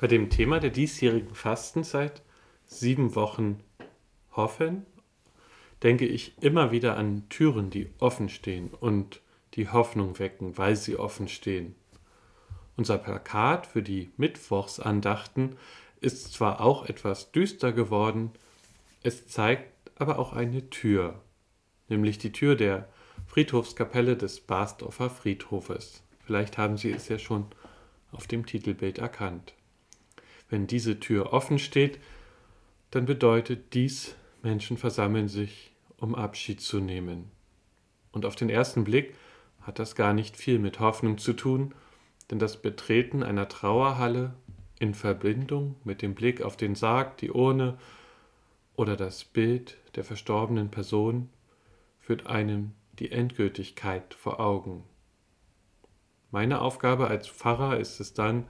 Bei dem Thema der diesjährigen Fastenzeit, sieben Wochen hoffen, denke ich immer wieder an Türen, die offen stehen und die Hoffnung wecken, weil sie offen stehen. Unser Plakat für die Mittwochsandachten ist zwar auch etwas düster geworden, es zeigt aber auch eine Tür, nämlich die Tür der Friedhofskapelle des Basdorfer Friedhofes. Vielleicht haben Sie es ja schon auf dem Titelbild erkannt. Wenn diese Tür offen steht, dann bedeutet dies, Menschen versammeln sich, um Abschied zu nehmen. Und auf den ersten Blick hat das gar nicht viel mit Hoffnung zu tun, denn das Betreten einer Trauerhalle in Verbindung mit dem Blick auf den Sarg, die Urne oder das Bild der verstorbenen Person führt einem die Endgültigkeit vor Augen. Meine Aufgabe als Pfarrer ist es dann,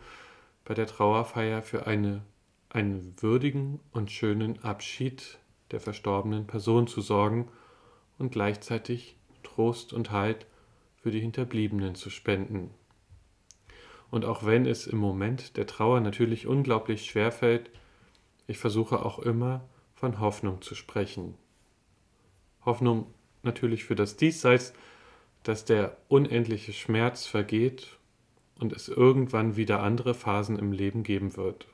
bei der Trauerfeier für eine, einen würdigen und schönen Abschied der verstorbenen Person zu sorgen und gleichzeitig Trost und Halt für die Hinterbliebenen zu spenden. Und auch wenn es im Moment der Trauer natürlich unglaublich schwer fällt, ich versuche auch immer von Hoffnung zu sprechen. Hoffnung natürlich für das Diesseits, dass der unendliche Schmerz vergeht und es irgendwann wieder andere Phasen im Leben geben wird.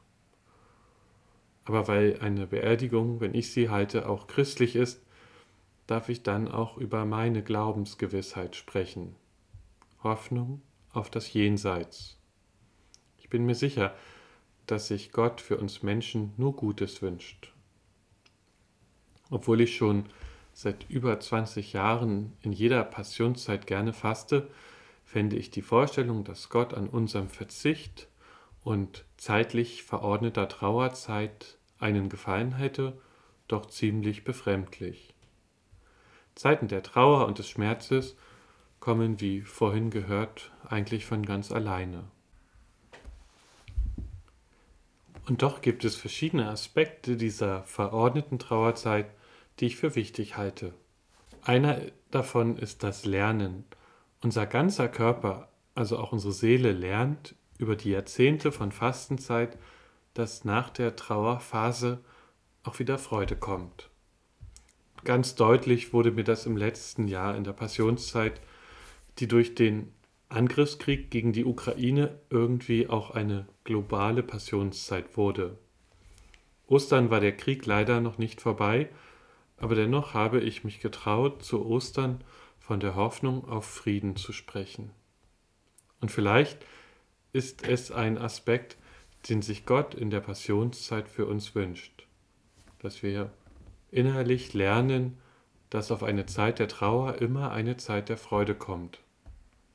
Aber weil eine Beerdigung, wenn ich sie halte, auch christlich ist, darf ich dann auch über meine Glaubensgewissheit sprechen. Hoffnung auf das Jenseits. Ich bin mir sicher, dass sich Gott für uns Menschen nur Gutes wünscht. Obwohl ich schon seit über 20 Jahren in jeder Passionszeit gerne faste, fände ich die Vorstellung, dass Gott an unserem Verzicht und zeitlich verordneter Trauerzeit einen Gefallen hätte, doch ziemlich befremdlich. Zeiten der Trauer und des Schmerzes kommen, wie vorhin gehört, eigentlich von ganz alleine. Und doch gibt es verschiedene Aspekte dieser verordneten Trauerzeit, die ich für wichtig halte. Einer davon ist das Lernen. Unser ganzer Körper, also auch unsere Seele, lernt über die Jahrzehnte von Fastenzeit, dass nach der Trauerphase auch wieder Freude kommt. Ganz deutlich wurde mir das im letzten Jahr in der Passionszeit, die durch den Angriffskrieg gegen die Ukraine irgendwie auch eine globale Passionszeit wurde. Ostern war der Krieg leider noch nicht vorbei, aber dennoch habe ich mich getraut, zu Ostern von der Hoffnung auf Frieden zu sprechen. Und vielleicht ist es ein Aspekt, den sich Gott in der Passionszeit für uns wünscht, dass wir innerlich lernen, dass auf eine Zeit der Trauer immer eine Zeit der Freude kommt.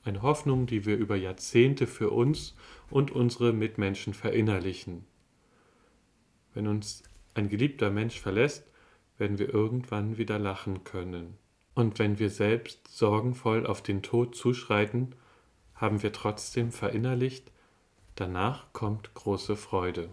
Eine Hoffnung, die wir über Jahrzehnte für uns und unsere Mitmenschen verinnerlichen. Wenn uns ein geliebter Mensch verlässt, werden wir irgendwann wieder lachen können. Und wenn wir selbst sorgenvoll auf den Tod zuschreiten, haben wir trotzdem verinnerlicht, danach kommt große Freude.